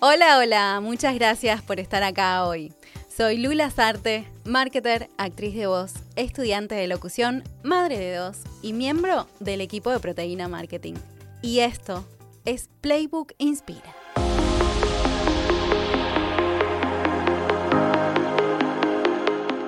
Hola, hola, muchas gracias por estar acá hoy. Soy Lula Sarte, marketer, actriz de voz, estudiante de locución, madre de dos y miembro del equipo de Proteína Marketing. Y esto es Playbook Inspira.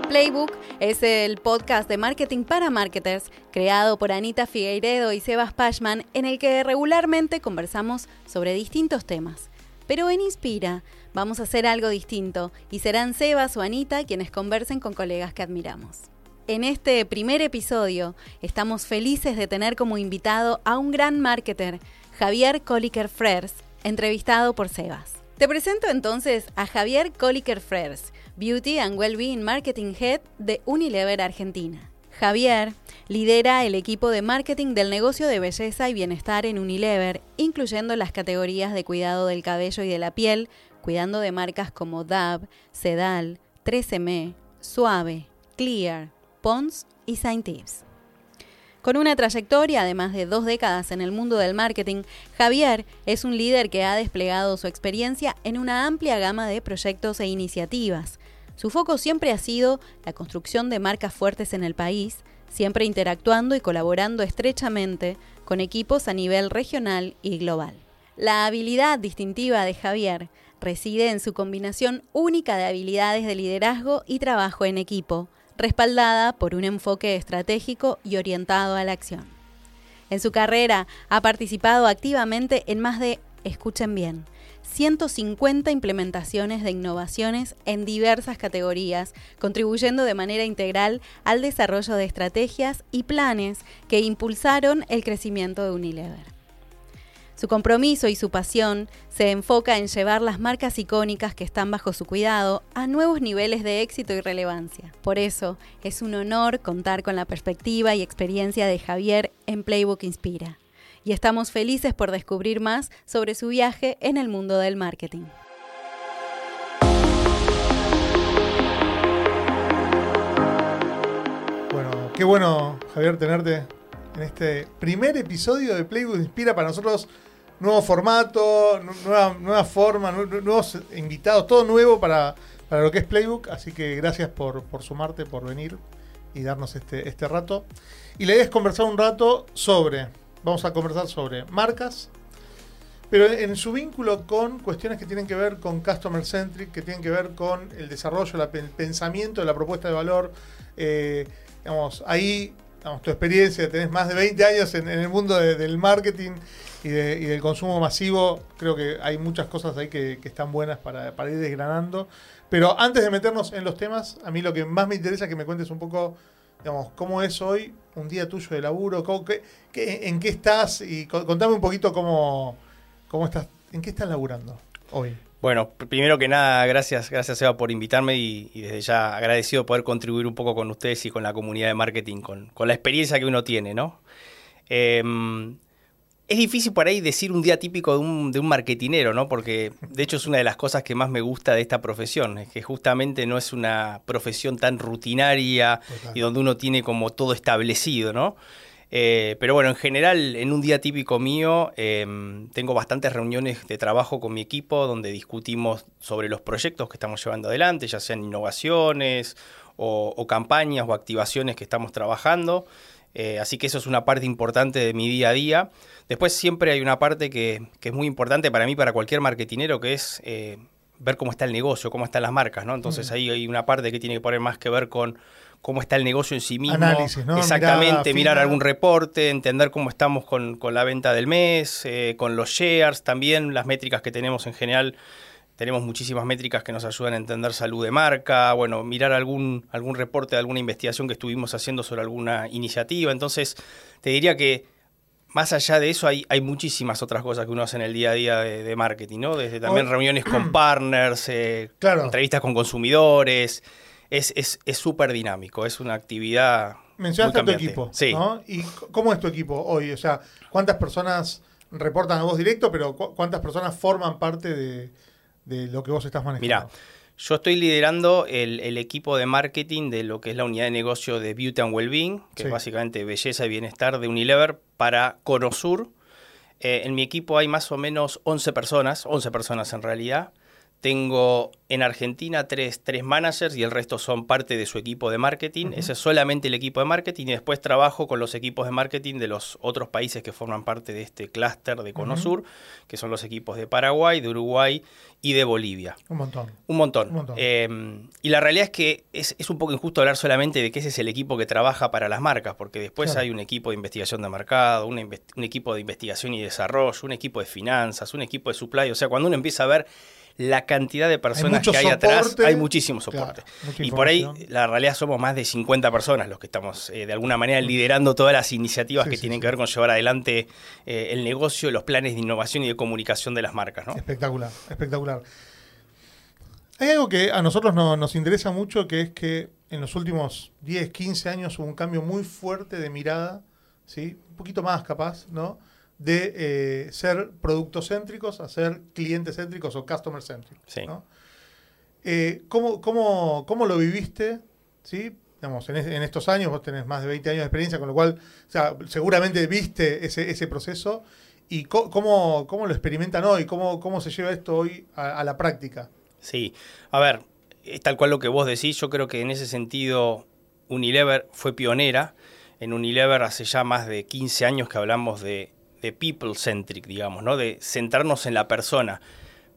Playbook es el podcast de marketing para marketers creado por Anita Figueiredo y Sebas Pashman en el que regularmente conversamos sobre distintos temas pero en Inspira vamos a hacer algo distinto y serán Sebas o Anita quienes conversen con colegas que admiramos. En este primer episodio estamos felices de tener como invitado a un gran marketer, Javier Coliker Frers, entrevistado por Sebas. Te presento entonces a Javier Coliker Frers, Beauty and Wellbeing Marketing Head de Unilever Argentina. Javier lidera el equipo de marketing del negocio de belleza y bienestar en Unilever, incluyendo las categorías de cuidado del cabello y de la piel, cuidando de marcas como DAB, Sedal, 13M, Suave, Clear, Pons y Saint Tips. Con una trayectoria de más de dos décadas en el mundo del marketing, Javier es un líder que ha desplegado su experiencia en una amplia gama de proyectos e iniciativas, su foco siempre ha sido la construcción de marcas fuertes en el país, siempre interactuando y colaborando estrechamente con equipos a nivel regional y global. La habilidad distintiva de Javier reside en su combinación única de habilidades de liderazgo y trabajo en equipo, respaldada por un enfoque estratégico y orientado a la acción. En su carrera ha participado activamente en más de, escuchen bien, 150 implementaciones de innovaciones en diversas categorías, contribuyendo de manera integral al desarrollo de estrategias y planes que impulsaron el crecimiento de Unilever. Su compromiso y su pasión se enfoca en llevar las marcas icónicas que están bajo su cuidado a nuevos niveles de éxito y relevancia. Por eso, es un honor contar con la perspectiva y experiencia de Javier en Playbook Inspira y estamos felices por descubrir más sobre su viaje en el mundo del marketing. Bueno, qué bueno, Javier, tenerte en este primer episodio de Playbook Inspira para nosotros. Nuevo formato, nueva, nueva forma, nuevos invitados, todo nuevo para, lo que es Playbook. Así que gracias por, por sumarte, por venir y darnos este, este rato. Y la idea es conversar un rato sobre Vamos a conversar sobre marcas, pero en su vínculo con cuestiones que tienen que ver con customer centric, que tienen que ver con el desarrollo, el pensamiento de la propuesta de valor. Eh, digamos, ahí, tu experiencia, tenés más de 20 años en, el mundo del marketing y, del consumo masivo, creo que hay muchas cosas ahí que, están buenas para, ir desgranando. Pero antes de meternos en los temas, a mí lo que más me interesa es que me cuentes un poco digamos, cómo es hoy un día tuyo de laburo, en qué estás y contame un poquito cómo, cómo estás, en qué estás laburando hoy. Bueno, primero que nada, gracias, gracias Eva por invitarme y, desde ya agradecido poder contribuir un poco con ustedes y con la comunidad de marketing, con, con la experiencia que uno tiene, ¿no? Eh, es difícil por ahí decir un día típico de un, de un marketinero, ¿no? Porque de hecho es una de las cosas que más me gusta de esta profesión, es que justamente no es una profesión tan rutinaria y donde uno tiene como todo establecido, ¿no? Eh, pero bueno, en general, en un día típico mío, em, tengo bastantes reuniones de trabajo con mi equipo donde discutimos sobre los proyectos que estamos llevando adelante, ya sean innovaciones o campañas o activaciones que estamos trabajando. Eh, así que eso es una parte importante de mi día a día. Después siempre hay una parte que, es muy importante para mí, para cualquier marketinero, que es eh, ver cómo está el negocio, cómo están las marcas, ¿no? Entonces mm. ahí hay una parte que tiene que poner más que ver con cómo está el negocio en sí mismo. Análisis, ¿no? Exactamente, mirar algún reporte, entender cómo estamos con, la venta del mes, eh, con los shares, también las métricas que tenemos en general tenemos muchísimas métricas que nos ayudan a entender salud de marca, bueno, mirar algún, algún reporte de alguna investigación que estuvimos haciendo sobre alguna iniciativa. Entonces, te diría que más allá de eso hay, hay muchísimas otras cosas que uno hace en el día a día de, marketing, ¿no? Desde también reuniones con partners, eh, entrevistas con consumidores. Es súper es, dinámico, es una actividad. Mencionaste a tu equipo, sí. ¿no? ¿Y cómo es tu equipo hoy? O sea, ¿cuántas personas reportan a vos directo, pero cuántas personas forman parte de, de lo que vos estás manejando? Mira, yo estoy liderando el, equipo de marketing de lo que es la unidad de negocio de Beauty and Wellbeing, que es básicamente belleza y bienestar de Unilever para Conosur. Eh, en mi equipo hay más o menos 11 personas, 11 personas en realidad. Tengo en Argentina tres, tres, managers y el resto son parte de su equipo de marketing. Ese es solamente el equipo de marketing y después trabajo con los equipos de marketing de los otros países que forman parte de este clúster de Cono Sur, que son los equipos de Paraguay, de Uruguay y de Bolivia. Un montón. Un montón. Em, y la realidad es que es, un poco injusto hablar solamente de que ese es el equipo que trabaja para las marcas, porque después hay un equipo de investigación de mercado, un, un equipo de investigación y desarrollo, un equipo de finanzas, un equipo de supply. O sea, cuando uno empieza a ver la cantidad de personas que hay atrás, hay muchísimo soporte. y por ahí, la realidad somos más de 50 personas los que estamos eh, de alguna manera liderando todas las iniciativas que tienen que ver con llevar adelante eh, el negocio, los planes de innovación y de comunicación de las marcas. ¿no? Espectacular, espectacular. Hay algo que a nosotros nos interesa mucho, que es que en los últimos 10, 15 años hubo un cambio muy fuerte de mirada, ¿sí? un poquito más capaz, ¿no? De eh, ser productocéntricos a ser clientes céntricos o customer céntricos. Eh, ¿cómo, lo viviste? ¿Sí? Digamos, en, estos años, vos tenés más de 20 años de experiencia, con lo cual seguramente viste ese, proceso. ¿Y cómo, lo experimentan hoy? ¿Cómo, cómo se lleva esto hoy a, la práctica? Sí, a ver, es tal cual lo que vos decís. Yo creo que en ese sentido Unilever fue pionera. En Unilever hace ya más de 15 años que hablamos de de people-centric, digamos, ¿no? de centrarnos en la persona.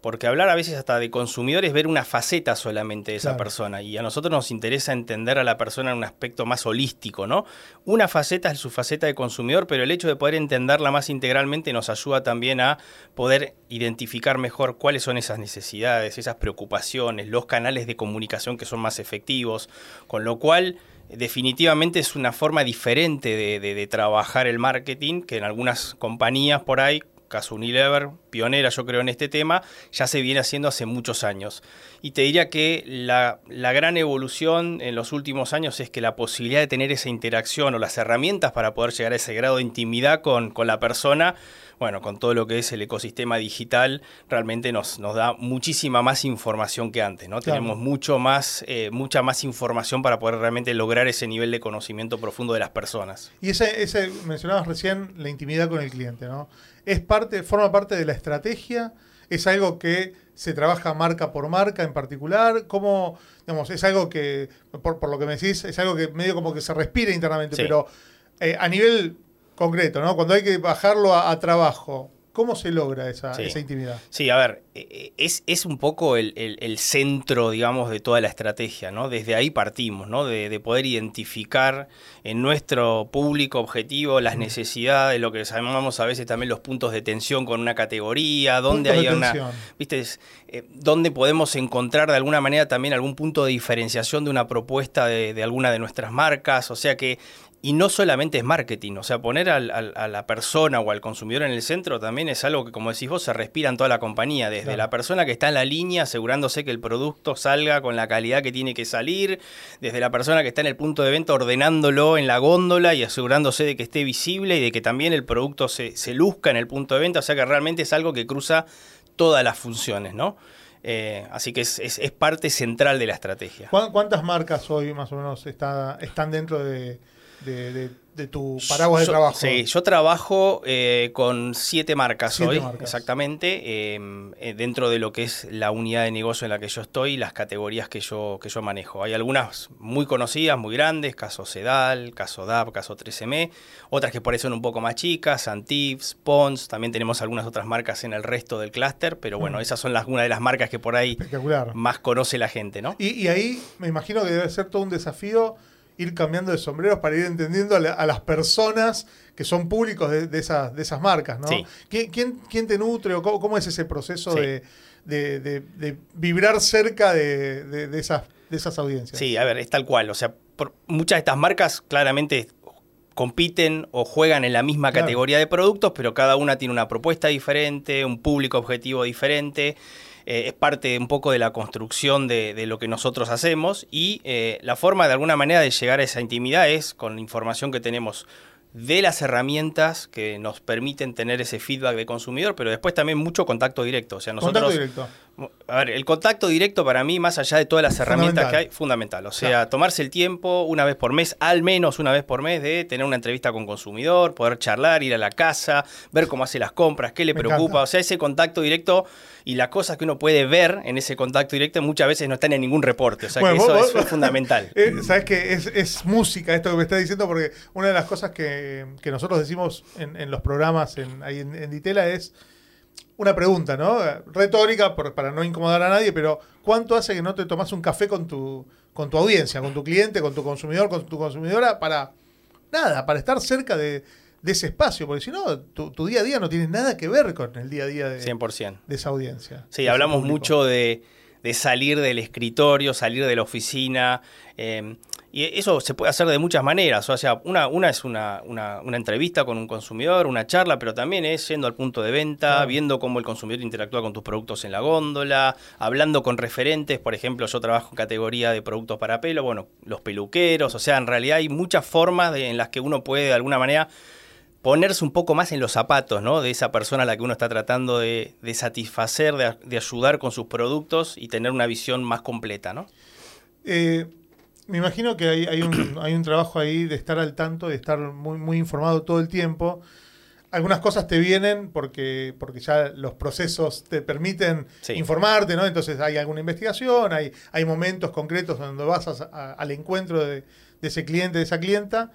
Porque hablar a veces hasta de consumidor es ver una faceta solamente de esa persona. Y a nosotros nos interesa entender a la persona en un aspecto más holístico, ¿no? Una faceta es su faceta de consumidor, pero el hecho de poder entenderla más integralmente nos ayuda también a poder identificar mejor cuáles son esas necesidades, esas preocupaciones, los canales de comunicación que son más efectivos. Con lo cual definitivamente es una forma diferente de, trabajar el marketing que en algunas compañías por ahí, caso Unilever, pionera yo creo en este tema, ya se viene haciendo hace muchos años. Y te diría que la, gran evolución en los últimos años es que la posibilidad de tener esa interacción o las herramientas para poder llegar a ese grado de intimidad con, con la persona bueno, con todo lo que es el ecosistema digital, realmente nos, nos da muchísima más información que antes, ¿no? Tenemos mucho más, eh, mucha más información para poder realmente lograr ese nivel de conocimiento profundo de las personas. Y ese, ese mencionabas recién la intimidad con el cliente, ¿no? Es parte, forma parte de la estrategia, es algo que se trabaja marca por marca en particular, ¿cómo, digamos, es algo que, por, lo que me decís, es algo que medio como que se respira internamente, pero eh, a nivel concreto, ¿no? Cuando hay que bajarlo a, trabajo, ¿Cómo se logra esa, intimidad? Sí, a ver, e, e, es, es un poco el, centro, digamos, de toda la estrategia, ¿no? Desde ahí partimos, ¿no? De, poder identificar en nuestro público objetivo las necesidades, lo que llamamos a veces también los puntos de tensión con una categoría, donde hay una... ¿Viste? Eh, donde podemos encontrar de alguna manera también algún punto de diferenciación de una propuesta de, de alguna de nuestras marcas, o sea que y no solamente es marketing, o sea, poner a la persona o al consumidor en el centro también es algo que, como decís vos, se respira en toda la compañía, desde la persona que está en la línea asegurándose que el producto salga con la calidad que tiene que salir, desde la persona que está en el punto de venta ordenándolo en la góndola y asegurándose de que esté visible y de que también el producto se, luzca en el punto de venta, o sea que realmente es algo que cruza todas las funciones, ¿no? Eh, así que es, parte central de la estrategia. ¿Cuántas marcas hoy más o menos están dentro de de, de, tu paraguas de trabajo. Sí, yo trabajo eh, con siete marcas hoy, exactamente, em, eh, dentro de lo que es la unidad de negocio en la que yo estoy y las categorías que yo, que yo manejo. Hay algunas muy conocidas, muy grandes, caso Sedal, caso DAP, caso 3M, otras que por eso son un poco más chicas, Antives, Pons, también tenemos algunas otras marcas en el resto del clúster, pero bueno, mm. esas son las, una de las marcas que por ahí más conoce la gente, ¿no? Y, y ahí me imagino que debe ser todo un desafío ir cambiando de sombreros para ir entendiendo a, las personas que son públicos de, esas, de esas marcas, ¿no? ¿Quién, quién, te nutre o cómo, es ese proceso de, vibrar cerca de, esas, de esas audiencias? Sí, a ver, es tal cual. O sea, por, muchas de estas marcas claramente compiten o juegan en la misma categoría de productos, pero cada una tiene una propuesta diferente, un público objetivo diferente. Eh, es parte un poco de la construcción de, lo que nosotros hacemos y eh, la forma de alguna manera de llegar a esa intimidad es con la información que tenemos de las herramientas que nos permiten tener ese feedback de consumidor, pero después también mucho contacto directo. O sea, nosotros A ver, el contacto directo para mí, más allá de todas las herramientas que hay, fundamental. O sea, tomarse el tiempo una vez por mes, al menos una vez por mes, de tener una entrevista con consumidor, poder charlar, ir a la casa, ver cómo hace las compras, qué le preocupa. O sea, ese contacto directo y las cosas que uno puede ver en ese contacto directo muchas veces no están en ningún reporte. O sea, que eso, es fundamental. Eh, Sabes que es, música esto que me estás diciendo, porque una de las cosas que, nosotros decimos en, los programas en, ahí en Ditela es una pregunta, ¿no? Retórica para no incomodar a nadie, pero ¿cuánto hace que no te tomas un café con tu, con tu audiencia, con tu cliente, con tu consumidor, con tu consumidora, para nada, para estar cerca de, ese espacio? Porque si no, tu, día a día no tiene nada que ver con el día a día de, 100%. de esa audiencia. Sí, hablamos mucho de, salir del escritorio, salir de la oficina. Eh, y eso se puede hacer de muchas maneras. O sea, una, una es una, una, entrevista con un consumidor, una charla, pero también es yendo al punto de venta, viendo cómo el consumidor interactúa con tus productos en la góndola, hablando con referentes. Por ejemplo, yo trabajo en categoría de productos para pelo, bueno, los peluqueros. O sea, en realidad hay muchas formas en las que uno puede de alguna manera ponerse un poco más en los zapatos ¿no? de esa persona a la que uno está tratando de, satisfacer, de, de, ayudar con sus productos y tener una visión más completa. ¿no? Eh, me imagino que hay, un, hay, un, trabajo ahí de estar al tanto, de estar muy, muy informado todo el tiempo. Algunas cosas te vienen porque, porque ya los procesos te permiten informarte, ¿no? Entonces hay alguna investigación, hay, hay momentos concretos donde vas al encuentro de, ese cliente, de esa clienta,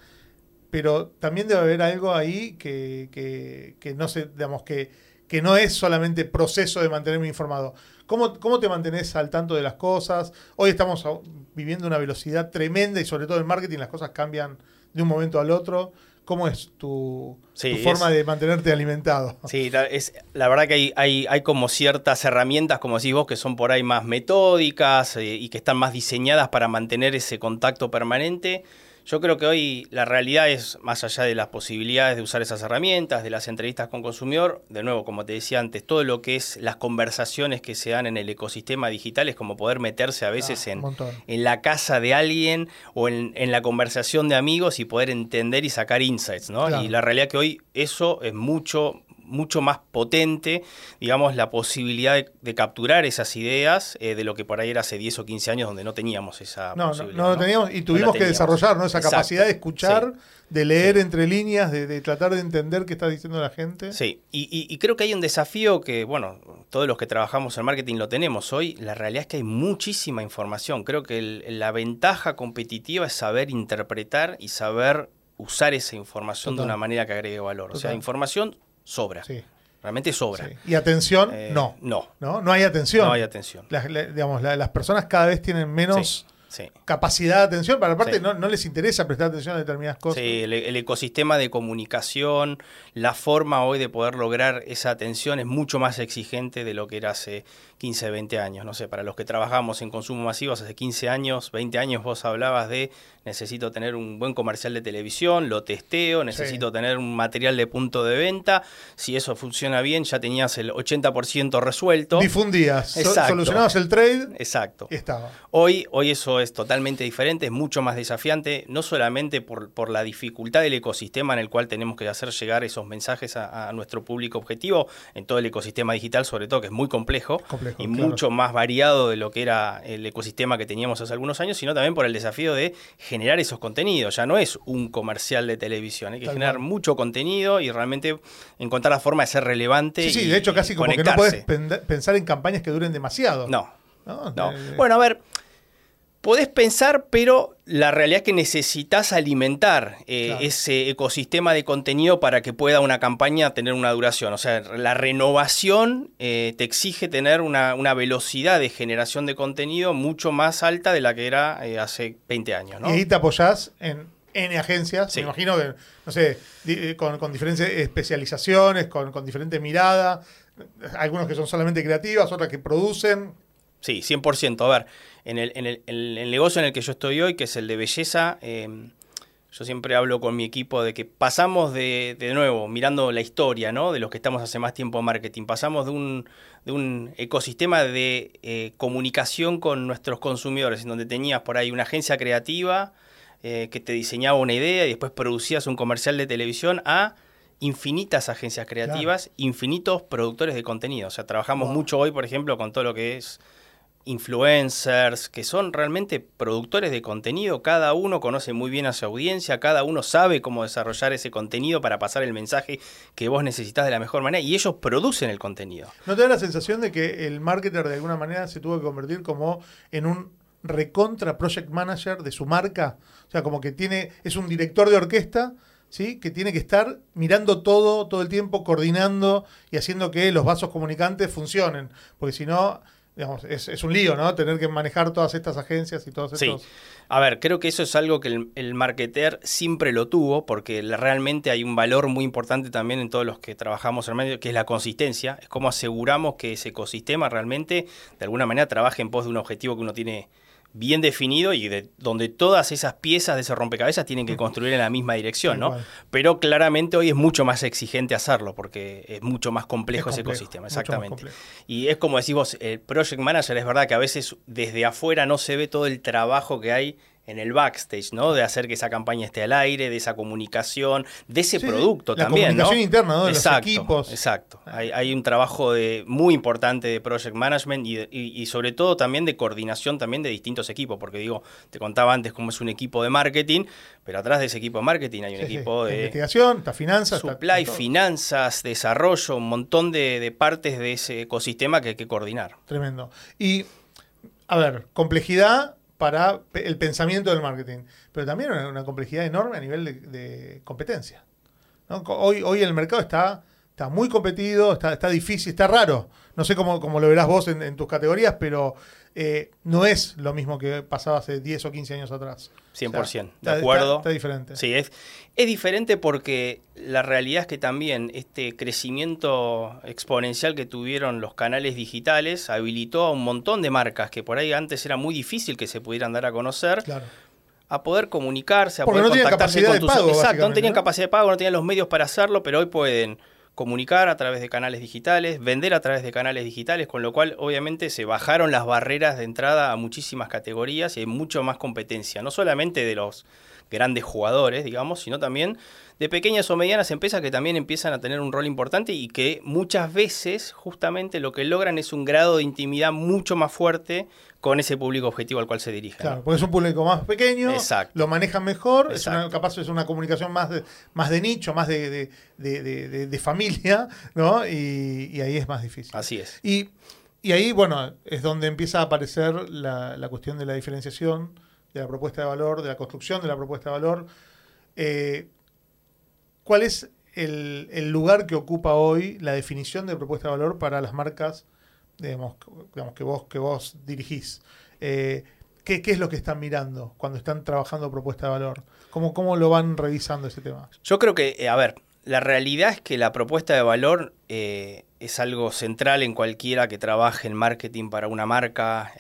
pero también debe haber algo ahí que, que, que no se, digamos, que, que no es solamente proceso de mantenerme informado. ¿Cómo, ¿Cómo te mantenés al tanto de las cosas? Hoy estamos viviendo una velocidad tremenda y sobre todo en marketing las cosas cambian de un momento al otro. ¿Cómo es tu, forma de mantenerte alimentado? Sí, es, la verdad que hay, hay, hay, como ciertas herramientas, como decís vos, que son por ahí más metódicas eh, y que están más diseñadas para mantener ese contacto permanente. Yo creo que hoy la realidad es, más allá de las posibilidades de usar esas herramientas, de las entrevistas con consumidor, de nuevo, como te decía antes, todo lo que es las conversaciones que se dan en el ecosistema digital es como poder meterse a veces ah, en, en, la casa de alguien o en, la conversación de amigos y poder entender y sacar insights, ¿no? Y la realidad que hoy eso es mucho, mucho más potente, digamos, la posibilidad de, capturar esas ideas eh, de lo que por ahí era hace 10 o 15 años donde no teníamos esa no, posibilidad. No, no, lo teníamos y tuvimos que desarrollar ¿no? esa capacidad de escuchar, de leer entre líneas, de, tratar de entender qué está diciendo la gente. Sí, y, creo que hay un desafío que, bueno, todos los que trabajamos en marketing lo tenemos hoy. La realidad es que hay muchísima información. Creo que la ventaja competitiva es saber interpretar y saber usar esa información de una manera que agregue valor. O sea, información sobra. Sí. Realmente sobra. Y atención, eh, no. no. no. No hay atención. No hay atención. Las, digamos, las personas cada vez tienen menos capacidad de atención, pero aparte no, no, les interesa prestar atención a determinadas cosas. Sí, el, ecosistema de comunicación, la forma hoy de poder lograr esa atención es mucho más exigente de lo que era hace 15, 20 años. No sé, para los que trabajamos en consumo masivo hace 15 años, 20 años, vos hablabas de necesito tener un buen comercial de televisión, lo testeo, necesito tener un material de punto de venta. Si eso funciona bien, ya tenías el 80% resuelto. Difundías, solucionabas el trade. Exacto. Y estaba. Hoy, hoy eso es totalmente diferente, es mucho más desafiante, no solamente por, por la dificultad del ecosistema en el cual tenemos que hacer llegar esos mensajes a, nuestro público objetivo, en todo el ecosistema digital sobre todo, que es muy complejo, y mucho más variado de lo que era el ecosistema que teníamos hace algunos años, sino también por el desafío de generar esos contenidos. Ya no es un comercial de televisión, hay que generar mucho contenido y realmente encontrar la forma de ser relevante. Sí, sí, de hecho casi como que no puedes pensar en campañas que duren demasiado. No. no. Eh, bueno, a ver, Podés pensar, pero la realidad es que necesitas alimentar eh, ese ecosistema de contenido para que pueda una campaña tener una duración. O sea, la renovación eh, te exige tener una, velocidad de generación de contenido mucho más alta de la que era eh, hace 20 años. Y ahí te apoyás en N agencias, me imagino que, no sé, con, diferentes especializaciones, con, con diferente mirada, algunos que son solamente creativas, otras que producen. Sí, 100%. A ver, en el, en el, el, negocio en el que yo estoy hoy, que es el de belleza, em, yo siempre hablo con mi equipo de que pasamos de, de nuevo, mirando la historia, ¿no? De los que estamos hace más tiempo en marketing, pasamos de un, de un ecosistema de eh, comunicación con nuestros consumidores, en donde tenías por ahí una agencia creativa eh, que te diseñaba una idea y después producías un comercial de televisión, a infinitas agencias creativas, infinitos productores de contenido. O sea, trabajamos mucho hoy, por ejemplo, con todo lo que es influencers, que son realmente productores de contenido, cada uno conoce muy bien a su audiencia, cada uno sabe cómo desarrollar ese contenido para pasar el mensaje que vos necesitas de la mejor manera y ellos producen el contenido. ¿No te da la sensación de que el marketer de alguna manera se tuvo que convertir como en un recontra project manager de su marca? O sea, como que tiene es un director de orquesta ¿sí? que tiene que estar mirando todo, todo el tiempo, coordinando y haciendo que los vasos comunicantes funcionen. Porque si no, digamos, es, un lío, ¿no? Tener que manejar todas estas agencias y todos estos... Sí. A ver, creo que eso es algo que el, el marketer siempre lo tuvo, porque realmente hay un valor muy importante también en todos los que trabajamos en medio, que es la consistencia. Es cómo aseguramos que ese ecosistema realmente, de alguna manera, trabaje en pos de un objetivo que uno tiene bien definido y de, donde todas esas piezas de ese rompecabezas tienen que construir en la misma dirección, ¿no? Pero claramente hoy es mucho más exigente hacerlo porque es mucho más complejo, ese ecosistema, exactamente. Y es como decís vos, el project manager es verdad que a veces desde afuera no se ve todo el trabajo que hay en el backstage, ¿no? De hacer que esa campaña esté al aire, de esa comunicación, de ese producto la también, comunicación interna, ¿no? De exacto, los equipos. Exacto. Hay, hay, un trabajo de, muy importante de project management y, y, sobre todo también de coordinación también de distintos equipos, porque digo, te contaba antes cómo es un equipo de marketing, pero atrás de ese equipo de marketing hay un equipo de... Investigación, está finanzas. Supply, finanzas, desarrollo, un montón de, de partes de ese ecosistema que hay que coordinar. Tremendo. Y, a ver, complejidad para el pensamiento del marketing, pero también una, complejidad enorme a nivel de, competencia. ¿no? Hoy, hoy el mercado está, está muy competido, está, está difícil, está raro. No sé cómo, cómo lo verás vos en tus categorías, pero eh, no es lo mismo que pasaba hace 10 o 15 años atrás. 100%, o sea, de acuerdo. Está, está, diferente. Sí, es, es diferente porque la realidad es que también este crecimiento exponencial que tuvieron los canales digitales habilitó a un montón de marcas que por ahí antes era muy difícil que se pudieran dar a conocer. Claro a poder comunicarse, a Porque poder no contactarse con tus pago, Exacto, no tenían ¿no? capacidad de pago, no tenían los medios para hacerlo, pero hoy pueden comunicar a través de canales digitales, vender a través de canales digitales, con lo cual obviamente se bajaron las barreras de entrada a muchísimas categorías y hay mucho más competencia, no solamente de los grandes jugadores, digamos, sino también de pequeñas o medianas empresas que también empiezan a tener un rol importante y que muchas veces justamente lo que logran es un grado de intimidad mucho más fuerte con ese público objetivo al cual se dirigen. Claro, porque es un público más pequeño, Exacto. lo manejan mejor, es una, capaz es una comunicación más de, más de nicho, más de, de, de, de, de familia, ¿no? Y, y, ahí es más difícil. Así es. Y, y ahí, bueno, es donde empieza a aparecer la, la, cuestión de la diferenciación, de la propuesta de valor, de la construcción de la propuesta de valor. Eh, ¿Cuál es el, lugar que ocupa hoy la definición de propuesta de valor para las marcas digamos, que, vos, que vos dirigís? Eh, ¿qué, ¿Qué es lo que están mirando cuando están trabajando propuesta de valor? ¿Cómo, cómo lo van revisando ese tema? Yo creo que, eh, a ver, la realidad es que la propuesta de valor eh, es algo central en cualquiera que trabaje en marketing para una marca.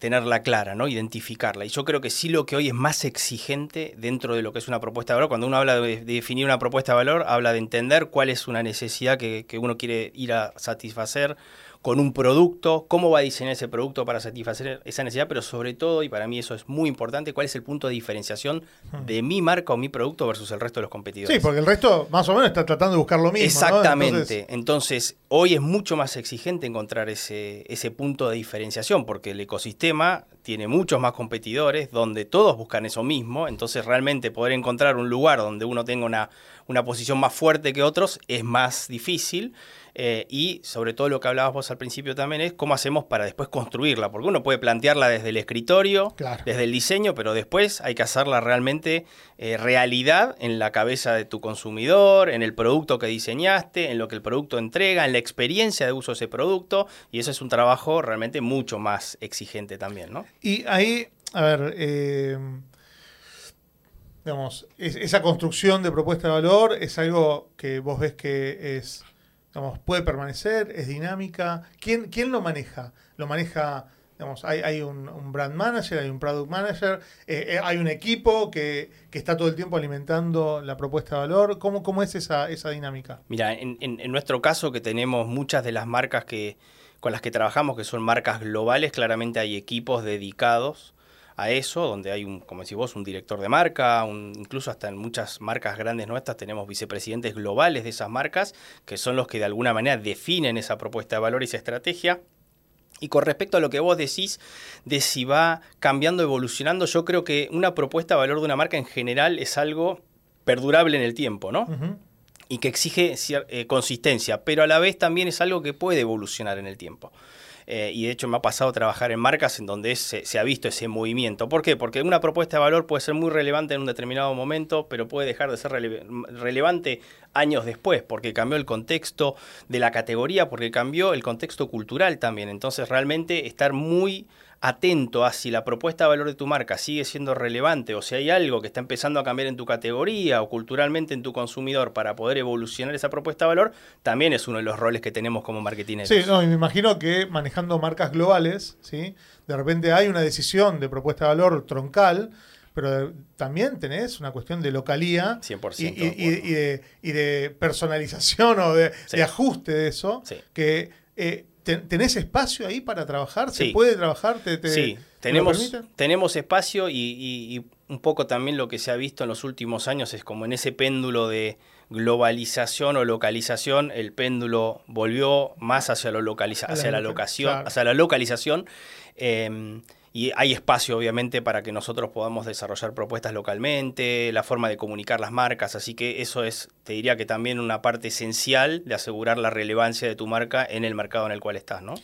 Tenerla clara, ¿no? Identificarla. Y yo creo que sí lo que hoy es más exigente dentro de lo que es una propuesta de valor, cuando uno habla de, de definir una propuesta de valor, habla de entender cuál es una necesidad que, que uno quiere ir a satisfacer con un producto, cómo va a diseñar ese producto para satisfacer esa necesidad, pero sobre todo, y para mí eso es muy importante, cuál es el punto de diferenciación de mi marca o mi producto versus el resto de los competidores. Sí, porque el resto más o menos está tratando de buscar lo mismo. Exactamente. ¿no? Entonces... Entonces, hoy es mucho más exigente encontrar ese, ese punto de diferenciación, porque el ecosistema tiene muchos más competidores, donde todos buscan eso mismo, entonces realmente poder encontrar un lugar donde uno tenga una, una posición más fuerte que otros es más difícil. Eh, y sobre todo lo que hablabas vos al principio también es cómo hacemos para después construirla, porque uno puede plantearla desde el escritorio, claro. desde el diseño, pero después hay que hacerla realmente eh, realidad en la cabeza de tu consumidor, en el producto que diseñaste, en lo que el producto entrega, en la experiencia de uso de ese producto, y eso es un trabajo realmente mucho más exigente también, ¿no? Y ahí, a ver, eh, digamos, es, esa construcción de propuesta de valor es algo que vos ves que es, digamos, puede permanecer, es dinámica. ¿Quién, quién lo maneja? Lo maneja, digamos, hay, hay un, brand manager, hay un product manager, eh, hay un equipo que, que, está todo el tiempo alimentando la propuesta de valor. ¿Cómo, cómo es esa, esa dinámica? Mira, en, en, en nuestro caso que tenemos muchas de las marcas que con las que trabajamos, que son marcas globales, claramente hay equipos dedicados a eso, donde hay, un, como decís vos, un director de marca, incluso hasta en muchas marcas grandes nuestras tenemos vicepresidentes globales de esas marcas, que son los que de alguna manera definen esa propuesta de valor y esa estrategia. Y con respecto a lo que vos decís de si va cambiando, evolucionando, yo creo que una propuesta de valor de una marca en general es algo perdurable en el tiempo, ¿no? Y que exige eh, consistencia, pero a la vez también es algo que puede evolucionar en el tiempo. Eh, y de hecho me ha pasado a trabajar en marcas en donde se, ha visto ese movimiento. ¿Por qué? Porque una propuesta de valor puede ser muy relevante en un determinado momento, pero puede dejar de ser relevante años después, porque cambió el contexto de la categoría, porque cambió el contexto cultural también. Entonces realmente estar muy atento a si la propuesta de valor de tu marca sigue siendo relevante o si hay algo que está empezando a cambiar en tu categoría o culturalmente en tu consumidor para poder evolucionar esa propuesta de valor, también es uno de los roles que tenemos como marketing. Sí, no, y me imagino que manejando marcas globales, ¿sí? de repente hay una decisión de propuesta de valor troncal, pero también tenés una cuestión de localía 100%, y, de, personalización o de, ajuste de eso, que eh, ¿Tenés espacio ahí para trabajar? ¿Se puede trabajar? ¿Te, sí, tenemos, tenemos espacio y, un poco también lo que se ha visto en los últimos años es como en ese péndulo de globalización o localización, el péndulo volvió más hacia, lo localiza hacia, la, locación, hacia la localización. Em, y hay espacio obviamente para que nosotros podamos desarrollar propuestas localmente, la forma de comunicar las marcas, así que eso es, te diría que también una parte esencial de asegurar la relevancia de tu marca en el mercado en el cual estás, ¿no?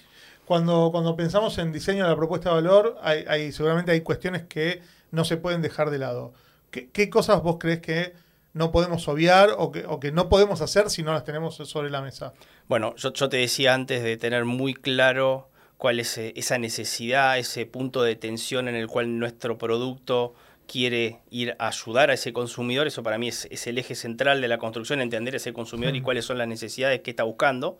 Cuando, cuando pensamos en diseño de la propuesta de valor, hay, seguramente hay cuestiones que no se pueden dejar de lado. ¿Qué, cosas vos crees que no podemos obviar o que, o que, no podemos hacer si no las tenemos sobre la mesa? Bueno, yo, yo te decía antes de tener muy claro cuál es eh, esa necesidad, ese punto de tensión en el cual nuestro producto quiere ir a ayudar a ese consumidor. Eso para mí es, el eje central de la construcción, entender ese consumidor y cuáles son las necesidades que está buscando.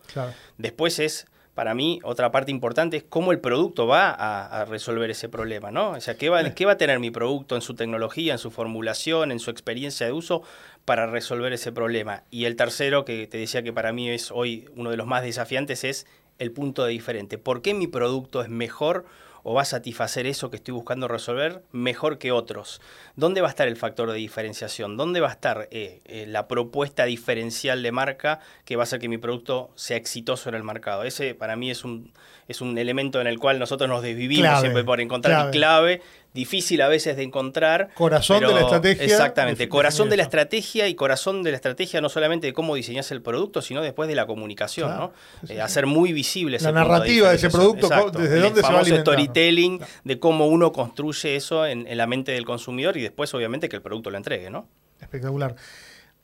Después es, para mí, otra parte importante es cómo el producto va a, resolver ese problema, ¿no? O sea, ¿qué va, ¿qué va a tener mi producto en su tecnología, en su formulación, en su experiencia de uso para resolver ese problema? Y el tercero, que te decía que para mí es hoy uno de los más desafiantes, es el punto de diferente. ¿Por qué mi producto es mejor o va a satisfacer eso que estoy buscando resolver mejor que otros? ¿Dónde va a estar el factor de diferenciación? ¿Dónde va a estar eh, eh, la propuesta diferencial de marca que va a hacer que mi producto sea exitoso en el mercado? Ese para mí es un, es un elemento en el cual nosotros nos desvivimos siempre por encontrar clave difícil a veces de encontrar. Corazón de la estrategia. Exactamente, corazón de la estrategia y corazón de la estrategia no solamente de cómo diseñas el producto, sino después de la comunicación, ¿no? Eh, hacer muy visible la narrativa de, ese producto, desde dónde se va a storytelling de cómo uno construye eso en, en, la mente del consumidor y después obviamente que el producto lo entregue, ¿no? Espectacular.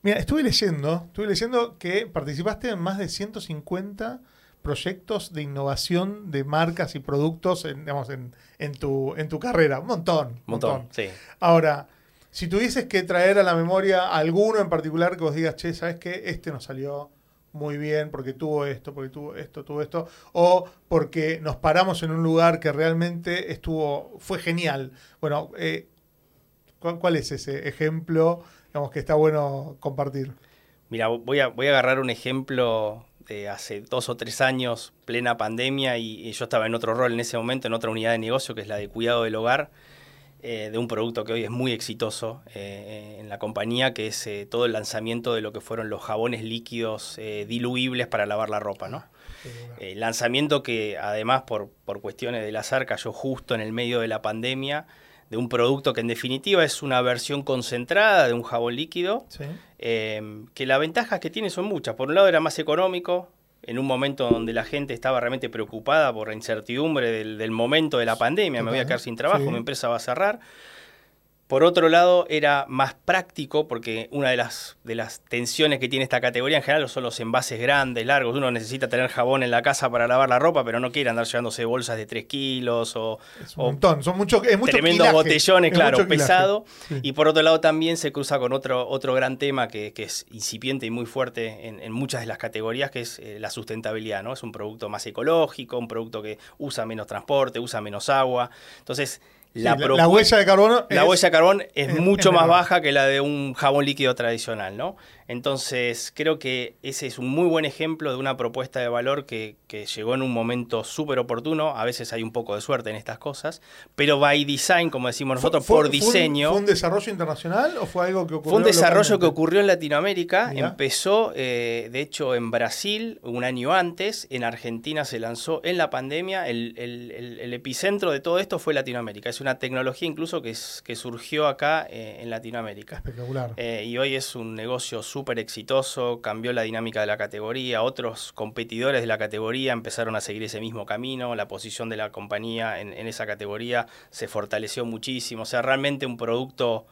Mira, estuve leyendo, estuve leyendo que participaste en más de 150 proyectos de innovación de marcas y productos en, digamos, en, en, tu, en tu carrera. Un montón. Un montón, sí. Ahora, si tuvieses que traer a la memoria alguno en particular que vos digas, che, ¿sabes qué? Este nos salió muy bien porque tuvo esto, porque tuvo esto, tuvo esto, o porque nos paramos en un lugar que realmente estuvo, fue genial. Bueno, eh, ¿cuál, ¿cuál, es ese ejemplo, digamos, que está bueno compartir? Mira, voy a, voy a agarrar un ejemplo de hace dos o tres años, plena pandemia, y, yo estaba en otro rol en ese momento, en otra unidad de negocio, que es la de cuidado del hogar, eh, de un producto que hoy es muy exitoso eh, en la compañía, que es eh, todo el lanzamiento de lo que fueron los jabones líquidos diluibles para lavar la ropa, ¿no? lanzamiento que además por, por cuestiones del azar cayó justo en el medio de la pandemia, de un producto que en definitiva es una versión concentrada de un jabón líquido, em, que las ventajas que tiene son muchas. Por un lado era más económico, en un momento donde la gente estaba realmente preocupada por la incertidumbre del, momento de la pandemia, me voy a quedar sin trabajo, mi empresa va a cerrar. Por otro lado, era más práctico porque una de las, de las tensiones que tiene esta categoría en general son los envases grandes, largos. Uno necesita tener jabón en la casa para lavar la ropa, pero no quiere andar llevándose bolsas de 3 kilos o, un montón. Son mucho, es mucho tremendos botellones, claro, pesado. Y por otro lado también se cruza con otro, otro gran tema que, es incipiente y muy fuerte en, muchas de las categorías, que es eh, la sustentabilidad. ¿no? Es un producto más ecológico, un producto que usa menos transporte, usa menos agua. Entonces, la, huella de carbono la huella de carbón es, mucho más baja que la de un jabón líquido tradicional, ¿no? Entonces, creo que ese es un muy buen ejemplo de una propuesta de valor que, llegó en un momento súper oportuno. A veces hay un poco de suerte en estas cosas, pero by design, como decimos nosotros, por diseño. ¿Fue un, desarrollo internacional o fue algo que ocurrió? Fue un desarrollo que ocurrió en Latinoamérica. Empezó, eh, de hecho, en Brasil un año antes. En Argentina se lanzó en la pandemia. El, epicentro de todo esto fue Latinoamérica. Es una tecnología incluso que, que surgió acá eh, en Latinoamérica. Espectacular. Eh, y hoy es un negocio súper súper exitoso, cambió la dinámica de la categoría, otros competidores de la categoría empezaron a seguir ese mismo camino, la posición de la compañía en, esa categoría se fortaleció muchísimo, o sea, realmente un producto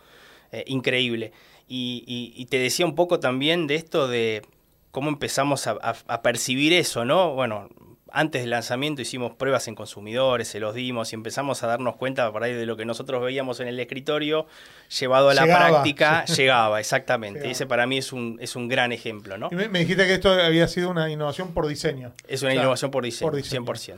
eh, increíble. Y, te decía un poco también de esto de cómo empezamos a, a percibir eso, ¿no? Bueno, antes del lanzamiento hicimos pruebas en consumidores, se los dimos y empezamos a darnos cuenta por ahí de lo que nosotros veíamos en el escritorio, llevado a la práctica, llegaba, exactamente. Ese para mí es un, es un gran ejemplo, ¿no? me, dijiste que esto había sido una innovación por diseño. Es una innovación por diseño, 100%,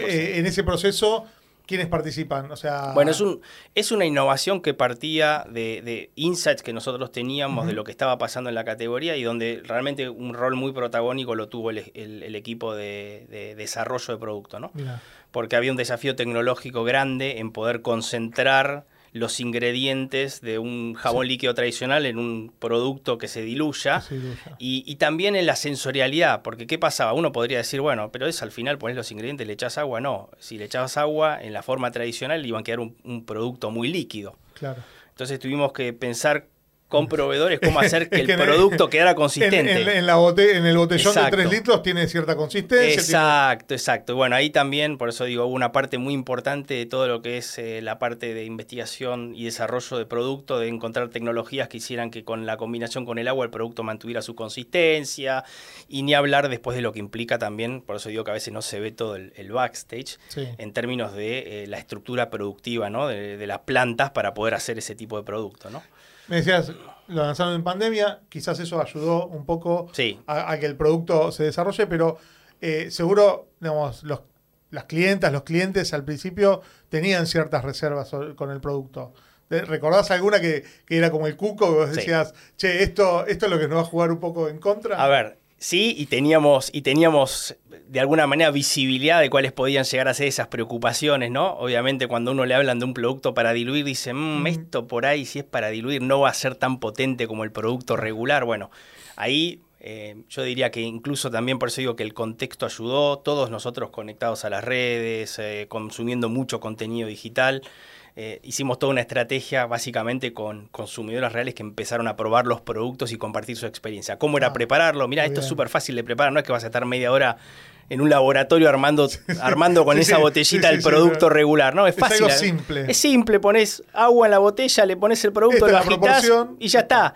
eh, En ese proceso ¿Quiénes participan? O sea... Bueno, es, un, es una innovación que partía de, insights que nosotros teníamos de lo que estaba pasando en la categoría y donde realmente un rol muy protagónico lo tuvo el, equipo de, desarrollo de producto, ¿no? Porque había un desafío tecnológico grande en poder concentrar los ingredientes de un jabón líquido tradicional en un producto que se diluya, Y, también en la sensorialidad, porque ¿qué pasaba? Uno podría decir, bueno, pero es al final pones los ingredientes, le echas agua, no, si le echabas agua en la forma tradicional iban a quedar un, un producto muy líquido. Claro. Entonces tuvimos que pensar con proveedores cómo hacer que, el producto quedara consistente. En, la en el botellón de 3 litros tiene cierta consistencia. Exacto, exacto. Bueno, ahí también, por eso digo, hubo una parte muy importante de todo lo que es eh, la parte de investigación y desarrollo de producto, de encontrar tecnologías que hicieran que con la combinación con el agua el producto mantuviera su consistencia y ni hablar después de lo que implica también, por eso digo que a veces no se ve todo el, backstage en términos de eh, la estructura productiva ¿no? de, de las plantas para poder hacer ese tipo de producto. ¿no? Me decías, lo lanzaron en pandemia, quizás eso ayudó un poco a, que el producto se desarrolle, pero eh, seguro, digamos, los, las clientas, los clientes al principio tenían ciertas reservas con el producto. ¿Recordás alguna que, era como el cuco? Que vos decías, che, esto, esto es lo que nos va a jugar un poco en contra. A ver, Sí, y teníamos, y teníamos de alguna manera visibilidad de cuáles podían llegar a ser esas preocupaciones, ¿no? Obviamente cuando uno le hablan de un producto para diluir, dice, mmm, esto por ahí, si es para diluir, no va a ser tan potente como el producto regular. Bueno, ahí eh, yo diría que incluso también por eso digo que el contexto ayudó, todos nosotros conectados a las redes, eh, consumiendo mucho contenido digital. Eh, hicimos toda una estrategia básicamente con consumidores reales que empezaron a probar los productos y compartir su experiencia. ¿Cómo era ah, prepararlo? Mira, esto es súper fácil de preparar, no es que vas a estar media hora en un laboratorio armando, armando con esa botellita el producto regular, ¿no? Es fácil. Es simple. Es simple, pones agua en la botella, le pones el producto, lo agitas y ya está.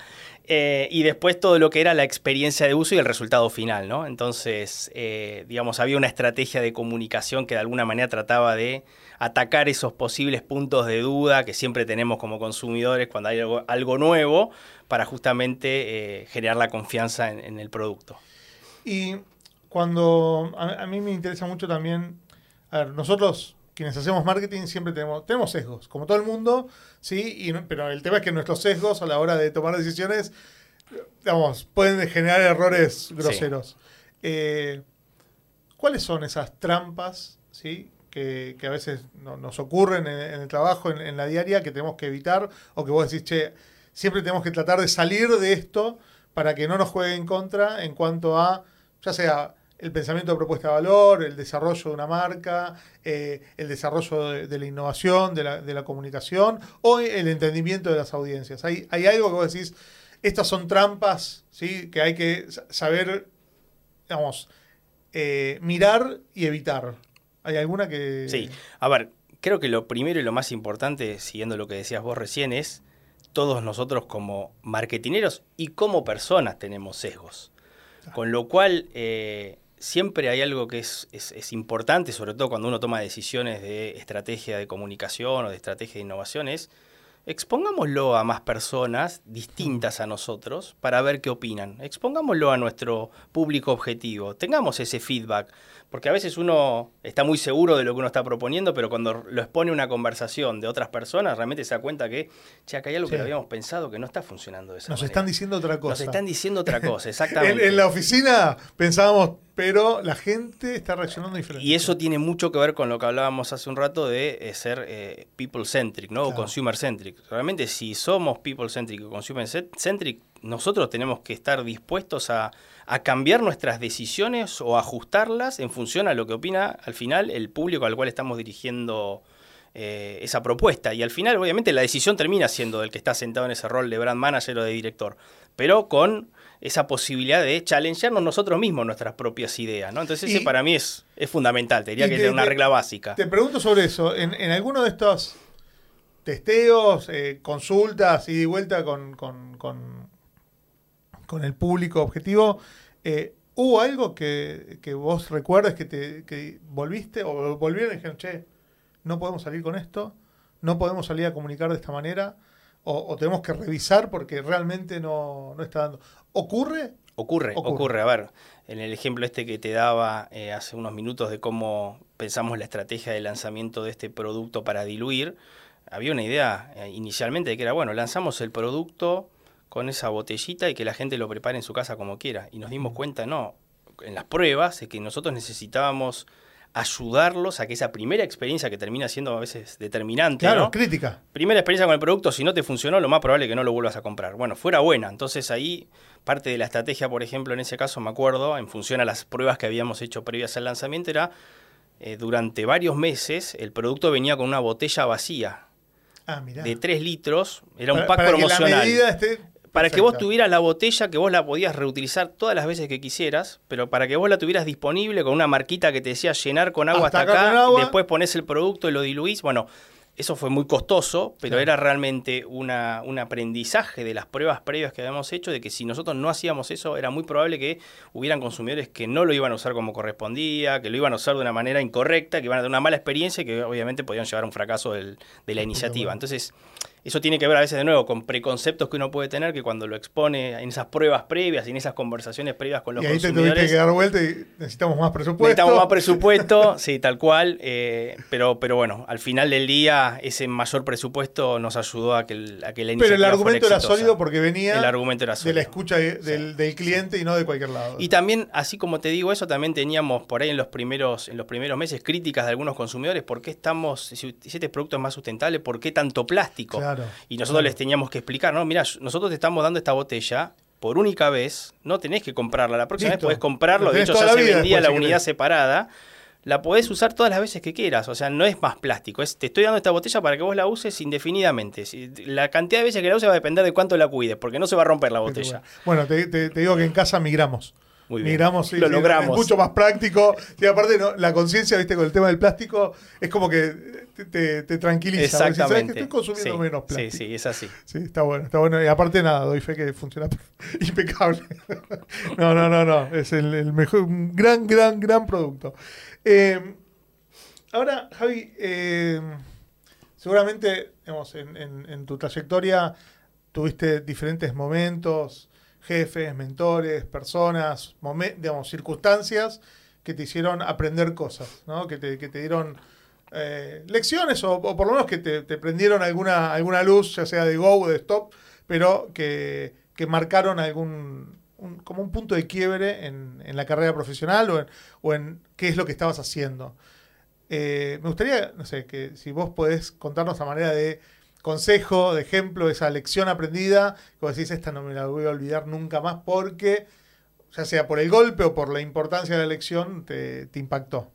Eh, y después todo lo que era la experiencia de uso y el resultado final, ¿no? Entonces, eh, digamos, había una estrategia de comunicación que de alguna manera trataba de atacar esos posibles puntos de duda que siempre tenemos como consumidores cuando hay algo, nuevo para justamente eh, generar la confianza en, el producto. Y cuando a, mí me interesa mucho también, a ver, nosotros quienes hacemos marketing siempre tenemos, tenemos sesgos, como todo el mundo, sí, pero el tema es que nuestros sesgos a la hora de tomar decisiones, digamos, pueden generar errores groseros. Eh, ¿Cuáles son esas trampas, sí, que, a veces nos ocurren en, el trabajo, en, la diaria, que tenemos que evitar, o que vos decís, che, siempre tenemos que tratar de salir de esto para que no nos juegue en contra en cuanto a, ya sea el pensamiento de propuesta de valor, el desarrollo de una marca, eh, el desarrollo de, la innovación, de la, comunicación o el entendimiento de las audiencias. Hay, hay algo que vos decís, estas son trampas ¿sí? que hay que saber, digamos, eh, mirar y evitar. ¿Hay alguna que...? Sí, a ver, creo que lo primero y lo más importante, siguiendo lo que decías vos recién, es todos nosotros como marketineros y como personas tenemos sesgos. Con lo cual, eh, siempre hay algo que es, es, importante, sobre todo cuando uno toma decisiones de estrategia de comunicación o de estrategia de innovación, es expongámoslo a más personas distintas a nosotros para ver qué opinan. Expongámoslo a nuestro público objetivo. Tengamos ese feedback. Porque a veces uno está muy seguro de lo que uno está proponiendo, pero cuando lo expone una conversación de otras personas, realmente se da cuenta que, che, acá hay algo que habíamos pensado que no está funcionando de esa Nos están diciendo otra cosa. Nos están diciendo otra cosa, exactamente. en, la oficina pensábamos, pero la gente está reaccionando diferente. Y eso tiene mucho que ver con lo que hablábamos hace un rato de eh, ser eh, people-centric, ¿no? O consumer-centric. Realmente, si somos people-centric o consumer-centric, nosotros tenemos que estar dispuestos a, cambiar nuestras decisiones o ajustarlas en función a lo que opina al final el público al cual estamos dirigiendo eh, esa propuesta. Y al final, obviamente, la decisión termina siendo del que está sentado en ese rol de brand manager o de director, pero con esa posibilidad de challengearnos nosotros mismos nuestras propias ideas. ¿no? Entonces, ese para mí es, es fundamental, te diría que es una regla básica. Te pregunto sobre eso. En, en alguno de estos testeos, eh, consultas, y de vuelta con con el público objetivo. Eh, ¿Hubo algo que, vos recuerdes que, te, volviste o volvieron y dijeron, che, no podemos salir con esto, no podemos salir a comunicar de esta manera, o, tenemos que revisar porque realmente no, está dando? ¿Ocurre? Ocurre, ocurre, A ver, en el ejemplo este que te daba eh, hace unos minutos de cómo pensamos la estrategia de lanzamiento de este producto para diluir, había una idea eh, inicialmente de que era, bueno, lanzamos el producto con esa botellita y que la gente lo prepare en su casa como quiera. Y nos dimos cuenta, no, en las pruebas, es que nosotros necesitábamos ayudarlos a que esa primera experiencia que termina siendo a veces determinante. Claro, crítica. Primera experiencia con el producto, si no te funcionó, lo más probable es que no lo vuelvas a comprar. Bueno, fuera buena. Entonces ahí parte de la estrategia, por ejemplo, en ese caso me acuerdo, en función a las pruebas que habíamos hecho previas al lanzamiento, era eh, durante varios meses el producto venía con una botella vacía. Ah, de 3 litros, era un pack promocional para que vos tuvieras la botella, que vos la podías reutilizar todas las veces que quisieras, pero para que vos la tuvieras disponible con una marquita que te decía llenar con agua hasta, acá, después pones el producto y lo diluís. Bueno, eso fue muy costoso, pero era realmente una, un aprendizaje de las pruebas previas que habíamos hecho, de que si nosotros no hacíamos eso, era muy probable que hubieran consumidores que no lo iban a usar como correspondía, que lo iban a usar de una manera incorrecta, que iban a tener una mala experiencia y que obviamente podían llevar a un fracaso de la iniciativa. Entonces, eso tiene que ver a veces de nuevo con preconceptos que uno puede tener que cuando lo expone en esas pruebas previas, en esas conversaciones previas con los y ahí te tuviste que dar vuelta y necesitamos más presupuesto. Necesitamos más presupuesto, sí, tal cual. Eh, pero, pero bueno, al final del día ese mayor presupuesto nos ayudó a que, a que la iniciativa Pero el argumento era sólido porque venía el argumento era de la escucha del, del, cliente y no de cualquier lado. Y también, así como te digo eso, también teníamos por ahí en los primeros, en los primeros meses críticas de algunos consumidores, ¿por qué estamos, si este producto es más sustentable, por qué tanto plástico? Claro. Y nosotros les teníamos que explicar, no, mira, nosotros te estamos dando esta botella por única vez, no tenés que comprarla, la próxima vez podés comprarlo, de hecho ya se vendía la unidad separada, la podés usar todas las veces que quieras, o sea, no es más plástico, es te estoy dando esta botella para que vos la uses indefinidamente. La cantidad de veces que la uses va a depender de cuánto la cuides, porque no se va a romper la botella. Bueno, te digo que en casa migramos. Muy bien. Migramos, lo logramos. Es mucho más práctico. Y aparte, la conciencia, viste, con el tema del plástico, es como que te, tranquiliza. Exactamente. que estoy consumiendo menos plástico. Sí, sí, es así. Sí, está bueno, está bueno. Y aparte, nada, doy fe que funciona impecable. no, no, no, no. Es el, mejor, un gran, gran, gran producto. Eh, ahora, Javi, eh, seguramente, digamos, en, en tu trayectoria tuviste diferentes momentos jefes, mentores, personas, digamos, circunstancias que te hicieron aprender cosas, ¿no? que, te, dieron eh, lecciones o, por lo menos que te, prendieron alguna, alguna luz, ya sea de go o de stop, pero que, marcaron algún, como un punto de quiebre en, la carrera profesional o en, qué es lo que estabas haciendo. Eh, me gustaría, no sé, que si vos podés contarnos a manera de consejo, de ejemplo, esa lección aprendida, como decís, esta no me la voy a olvidar nunca más porque, ya sea por el golpe o por la importancia de la lección, te, impactó.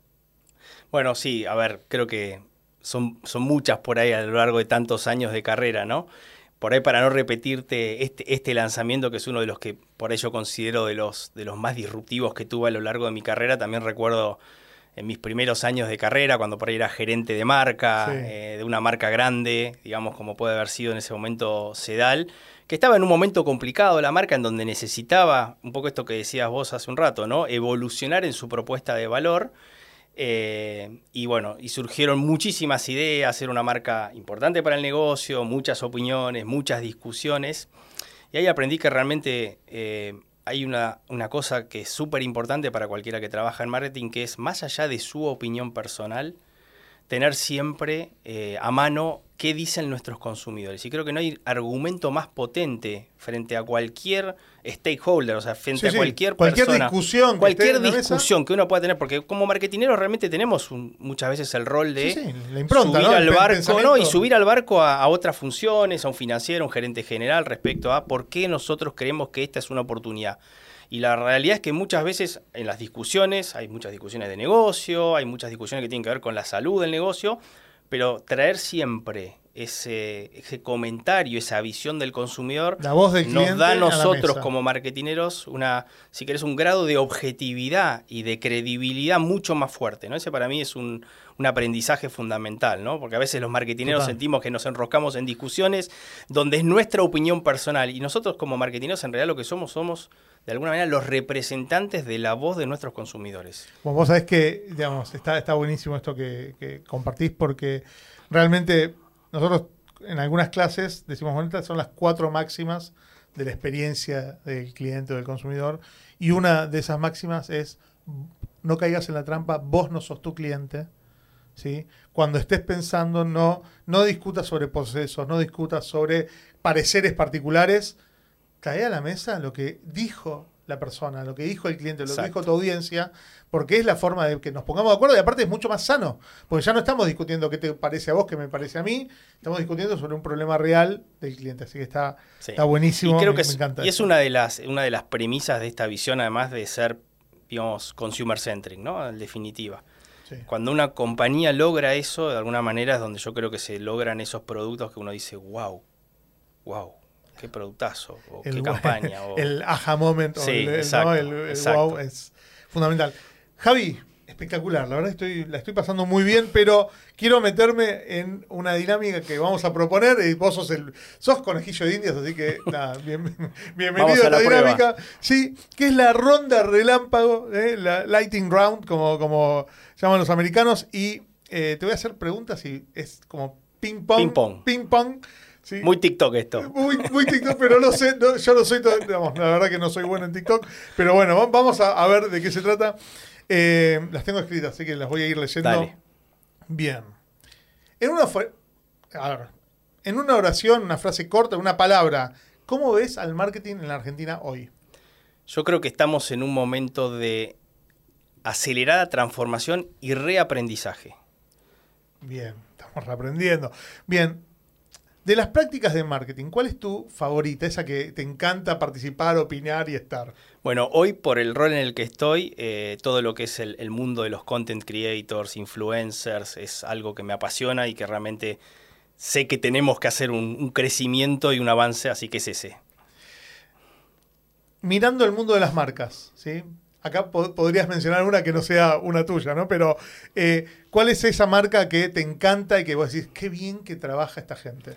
Bueno, sí, a ver, creo que son, son muchas por ahí a lo largo de tantos años de carrera, ¿no? Por ahí para no repetirte este, este lanzamiento, que es uno de los que por ello considero de los, de los más disruptivos que tuve a lo largo de mi carrera, también recuerdo en mis primeros años de carrera, cuando por ahí era gerente de marca, eh, de una marca grande, digamos como puede haber sido en ese momento Sedal, que estaba en un momento complicado la marca en donde necesitaba, un poco esto que decías vos hace un rato, ¿no? evolucionar en su propuesta de valor. Eh, y bueno, y surgieron muchísimas ideas, era una marca importante para el negocio, muchas opiniones, muchas discusiones. Y ahí aprendí que realmente eh, hay una, una, cosa que es súper importante para cualquiera que trabaja en marketing, que es más allá de su opinión personal, tener siempre eh, a mano qué dicen nuestros consumidores. Y creo que no hay argumento más potente frente a cualquier stakeholder, o sea, frente a cualquier, cualquier discusión, cualquier discusión que uno pueda tener, porque como marketineros realmente tenemos muchas veces el rol de subir al barco, y subir al barco a, otras funciones, a un financiero, a un gerente general respecto a por qué nosotros creemos que esta es una oportunidad. Y la realidad es que muchas veces en las discusiones, hay muchas discusiones de negocio, hay muchas discusiones que tienen que ver con la salud del negocio, pero traer siempre ese, ese comentario, esa visión del consumidor, nos da a nosotros como marketineros una, si querés, un grado de objetividad y de credibilidad mucho más fuerte. ¿no? Ese para mí es un, aprendizaje fundamental, ¿no? Porque a veces los marketineros sentimos que nos enroscamos en discusiones donde es nuestra opinión personal. Y nosotros como marketineros en realidad lo que somos, somos de alguna manera los representantes de la voz de nuestros consumidores. Bueno, vos sabés que, digamos, está, está buenísimo esto que, compartís porque realmente nosotros en algunas clases decimos, bueno, son las cuatro máximas de la experiencia del cliente o del consumidor y una de esas máximas es no caigas en la trampa, vos no sos tu cliente. ¿Sí? Cuando estés pensando, no, no discutas sobre procesos, no discutas sobre pareceres particulares, cae a la mesa lo que dijo la persona, lo que dijo el cliente, lo que dijo tu audiencia, porque es la forma de que nos pongamos de acuerdo y aparte es mucho más sano, porque ya no estamos discutiendo qué te parece a vos, qué me parece a mí, estamos discutiendo sobre un problema real del cliente, así que está, está buenísimo, y creo que encanta. Y es una de, las, una de las premisas de esta visión, además de ser, digamos, consumer centric, ¿no? En definitiva. Cuando una compañía logra eso, de alguna manera es donde yo creo que se logran esos productos que uno dice, wow, wow, qué productazo, o qué campaña. El aha moment, o el, wow es fundamental. Javi, espectacular, la verdad estoy, la estoy pasando muy bien, pero quiero meterme en una dinámica que vamos a proponer. Y vos sos, el, sos conejillo de indias, así que nada, bienvenido a, la, dinámica. Sí, que es la ronda relámpago, ¿eh? la lighting round, como, como llaman los americanos. Y eh, te voy a hacer preguntas y es como ping pong. Ping pong. Ping pong muy TikTok esto. Muy, muy TikTok, pero no sé, yo no soy, digamos, la verdad que no soy bueno en TikTok, pero bueno, vamos a, ver de qué se trata. Eh, las tengo escritas, así que las voy a ir leyendo. Bien. En una, a ver, en una oración, una frase corta, una palabra, ¿cómo ves al marketing en la Argentina hoy? Yo creo que estamos en un momento de acelerada transformación y reaprendizaje. Bien, estamos reaprendiendo. Bien, de las prácticas de marketing, ¿cuál es tu favorita? Esa que te encanta participar, opinar y estar. Bueno, hoy por el rol en el que estoy, eh, todo lo que es el, mundo de los content creators, influencers, es algo que me apasiona y que realmente sé que tenemos que hacer un, crecimiento y un avance, así que es ese. Mirando el mundo de las marcas, ¿sí? Acá podrías mencionar una que no sea una tuya, ¿no? Pero, eh, ¿cuál es esa marca que te encanta y que vos decís, qué bien que trabaja esta gente?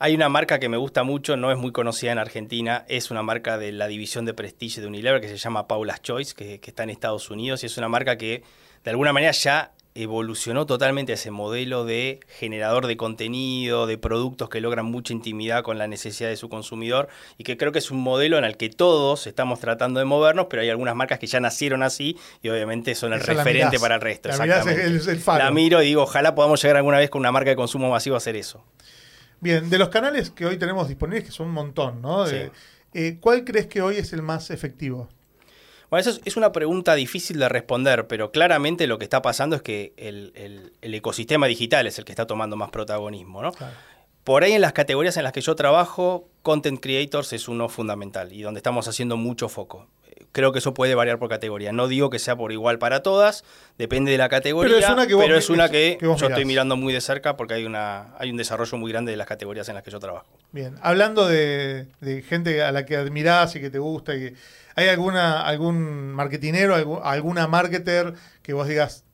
Hay una marca que me gusta mucho, no es muy conocida en Argentina, es una marca de la división de prestigio de Unilever que se llama Paula's Choice, que, está en Estados Unidos y es una marca que de alguna manera ya evolucionó totalmente ese modelo de generador de contenido, de productos que logran mucha intimidad con la necesidad de su consumidor y que creo que es un modelo en el que todos estamos tratando de movernos, pero hay algunas marcas que ya nacieron así y obviamente son el referente para el resto. La, la miro y digo, ojalá podamos llegar alguna vez con una marca de consumo masivo a hacer eso. Bien, de los canales que hoy tenemos disponibles, que son un montón, ¿no? Eh, ¿Cuál crees que hoy es el más efectivo? Bueno, eso es, una pregunta difícil de responder, pero claramente lo que está pasando es que el, ecosistema digital es el que está tomando más protagonismo, ¿no? Por ahí en las categorías en las que yo trabajo, Content Creators es uno fundamental y donde estamos haciendo mucho foco creo que eso puede variar por categoría. No digo que sea por igual para todas, depende de la categoría, pero es una que, yo estoy mirando muy de cerca porque hay, una, hay un desarrollo muy grande de las categorías en las que yo trabajo. Bien, hablando de, gente a la que admirás y que te gusta, y, ¿hay alguna, algún marketinero, alguna marketer que vos digas,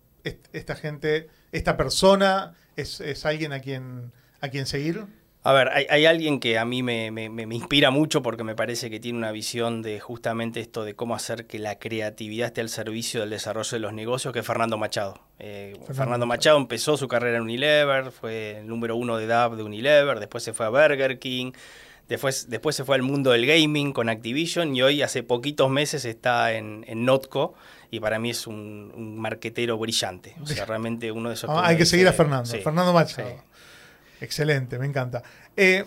esta gente, esta persona es, alguien a quien, a quien seguir? A ver, hay, alguien que a mí me, inspira mucho porque me parece que tiene una visión de justamente esto de cómo hacer que la creatividad esté al servicio del desarrollo de los negocios, que es Fernando Machado. Eh, Fernando, Machado empezó su carrera en Unilever, fue el número uno de DAB de Unilever, después se fue a Burger King, después, después se fue al mundo del gaming con Activision y hoy hace poquitos meses está en, Notco y para mí es un, marquetero brillante. O sea, realmente uno de esos... Ah, hay que seguir a Fernando, Fernando Machado. Excelente, me encanta. Eh,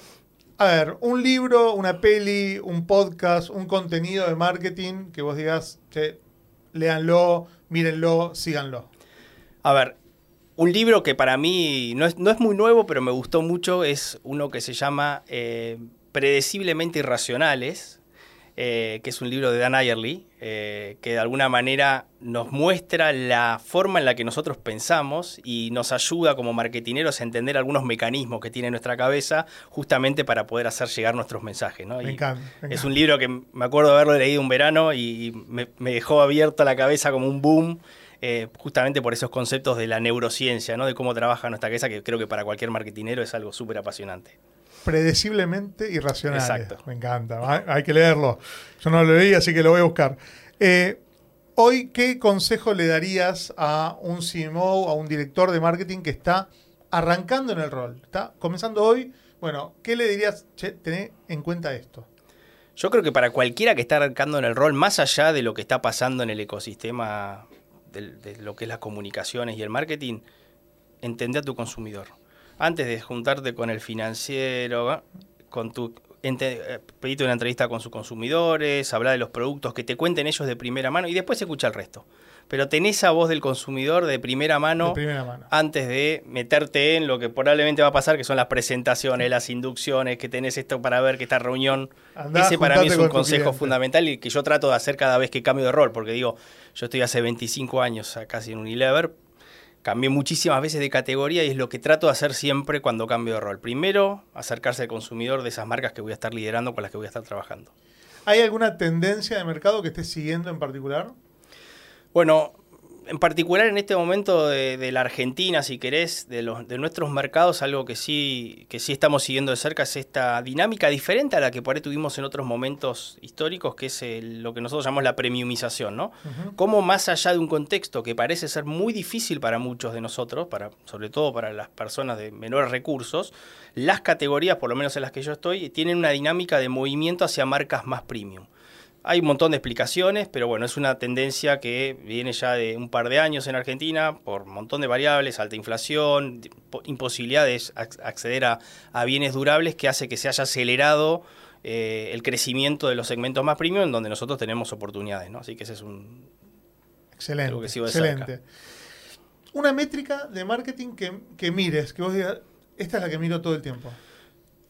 a ver, un libro, una peli, un podcast, un contenido de marketing que vos digas, che, léanlo, mírenlo, síganlo. A ver, un libro que para mí no es, no es muy nuevo, pero me gustó mucho, es uno que se llama eh, Predeciblemente Irracionales, eh, que es un libro de Dan Ayerly, eh, que de alguna manera nos muestra la forma en la que nosotros pensamos y nos ayuda como marketineros a entender algunos mecanismos que tiene nuestra cabeza justamente para poder hacer llegar nuestros mensajes. Me, encanta, Es un libro que me acuerdo de haberlo leído un verano y me, dejó abierta la cabeza como un boom. Eh, justamente por esos conceptos de la neurociencia, ¿no? de cómo trabaja nuestra cabeza, que creo que para cualquier marketinero es algo súper apasionante predeciblemente irracionales. Exacto. Me encanta, hay que leerlo. Yo no lo leí, así que lo voy a buscar. Eh, hoy, ¿qué consejo le darías a un CMO, a un director de marketing que está arrancando en el rol? Está comenzando hoy. Bueno, ¿qué le dirías? Che, tené en cuenta esto. Yo creo que para cualquiera que está arrancando en el rol, más allá de lo que está pasando en el ecosistema de, de lo que es las comunicaciones y el marketing, entender a tu consumidor antes de juntarte con el financiero, con tu eh, pedirte una entrevista con sus consumidores, hablar de los productos, que te cuenten ellos de primera mano y después escucha el resto. Pero tenés esa voz del consumidor de primera, mano, antes de meterte en lo que probablemente va a pasar, que son las presentaciones, las inducciones, que tenés esto para ver que esta reunión. ese para mí es un consejo fundamental y que yo trato de hacer cada vez que cambio de rol, porque digo, yo estoy hace 25 años casi en Unilever, cambié muchísimas veces de categoría y es lo que trato de hacer siempre cuando cambio de rol. Primero, acercarse al consumidor de esas marcas que voy a estar liderando, con las que voy a estar trabajando. ¿Hay alguna tendencia de mercado que estés siguiendo en particular? Bueno, en particular en este momento de, la Argentina, si querés, de, los, de nuestros mercados, algo que sí, que sí estamos siguiendo de cerca es esta dinámica diferente a la que por ahí tuvimos en otros momentos históricos, que es lo que nosotros llamamos la premiumización, ¿no? Como más allá de un contexto que parece ser muy difícil para muchos de nosotros, para, sobre todo para las personas de menores recursos, las categorías, por lo menos en las que yo estoy, tienen una dinámica de movimiento hacia marcas más premium. Hay un montón de explicaciones, pero bueno, es una tendencia que viene ya de un par de años en Argentina por un montón de variables, alta inflación, imposibilidad de acceder a, bienes durables que hace que se haya acelerado eh, el crecimiento de los segmentos más premium donde nosotros tenemos oportunidades, ¿no? Así que ese es un... Excelente, excelente. Una métrica de marketing que, que mires, que vos digas, esta es la que miro todo el tiempo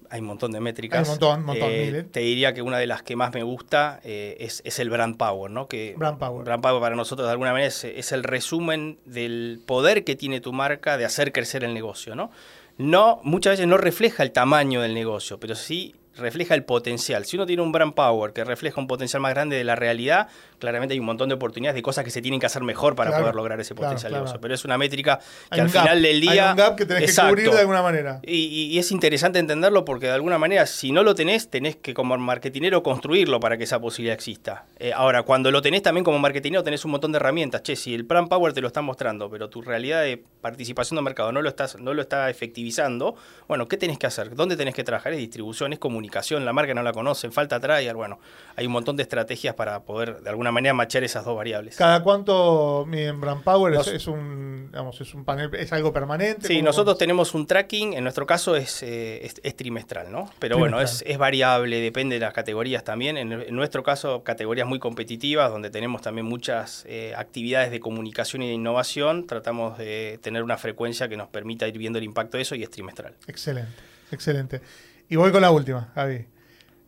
hay un montón de métricas. Hay un montón, un montón. Eh, te diría que una de las que más me gusta eh, es, el brand power, ¿no? Que brand power. Brand power para nosotros de alguna manera es, el resumen del poder que tiene tu marca de hacer crecer el negocio, ¿no? No, muchas veces no refleja el tamaño del negocio, pero sí refleja el potencial. Si uno tiene un brand power que refleja un potencial más grande de la realidad, claramente hay un montón de oportunidades de cosas que se tienen que hacer mejor para poder lograr ese potencial. Pero es una métrica que al final del día. Hay un gap que tenés que cubrir de alguna manera. Y, es interesante entenderlo porque de alguna manera, si no lo tenés, tenés que como marketinero construirlo para que esa posibilidad exista. Eh, ahora, cuando lo tenés también como marketinero, tenés un montón de herramientas. Che, si el brand power te lo está mostrando, pero tu realidad de participación de mercado no lo, estás, no lo está efectivizando, bueno, ¿qué tenés que hacer? ¿Dónde tenés que trabajar? Es distribución, es comunicación, la marca no la conocen, falta trial, bueno, hay un montón de estrategias para poder de alguna manera machar esas dos variables. ¿Cada cuánto miden Brand Power? es, un, es un panel, es algo permanente? Sí, nosotros tenemos un tracking, en nuestro caso es, eh, es, trimestral, ¿no? Pero bueno, es, variable, depende de las categorías también. En, nuestro caso, categorías muy competitivas, donde tenemos también muchas eh, actividades de comunicación y de innovación, tratamos de tener una frecuencia que nos permita ir viendo el impacto de eso y es trimestral. Excelente, excelente. Y voy con la última, Javi.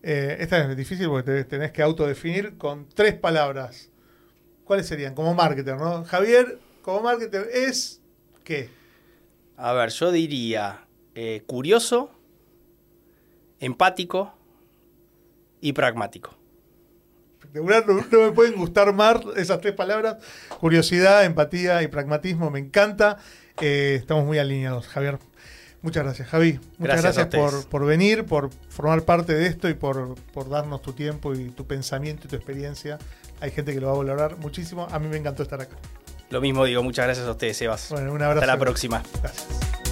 Eh, esta es difícil porque tenés que autodefinir con tres palabras. ¿Cuáles serían? Como marketer, ¿no? Javier, como marketer, ¿es qué? A ver, yo diría eh, curioso, empático y pragmático. no, me pueden gustar más esas tres palabras. Curiosidad, empatía y pragmatismo, me encanta. Eh, estamos muy alineados, Javier. Muchas gracias, Javi. Muchas gracias, por, por, venir, por formar parte de esto y por, por darnos tu tiempo y tu pensamiento y tu experiencia. Hay gente que lo va a valorar muchísimo. A mí me encantó estar acá. Lo mismo digo, muchas gracias a ustedes, Sebas. Bueno, un abrazo. Hasta la próxima. Gracias.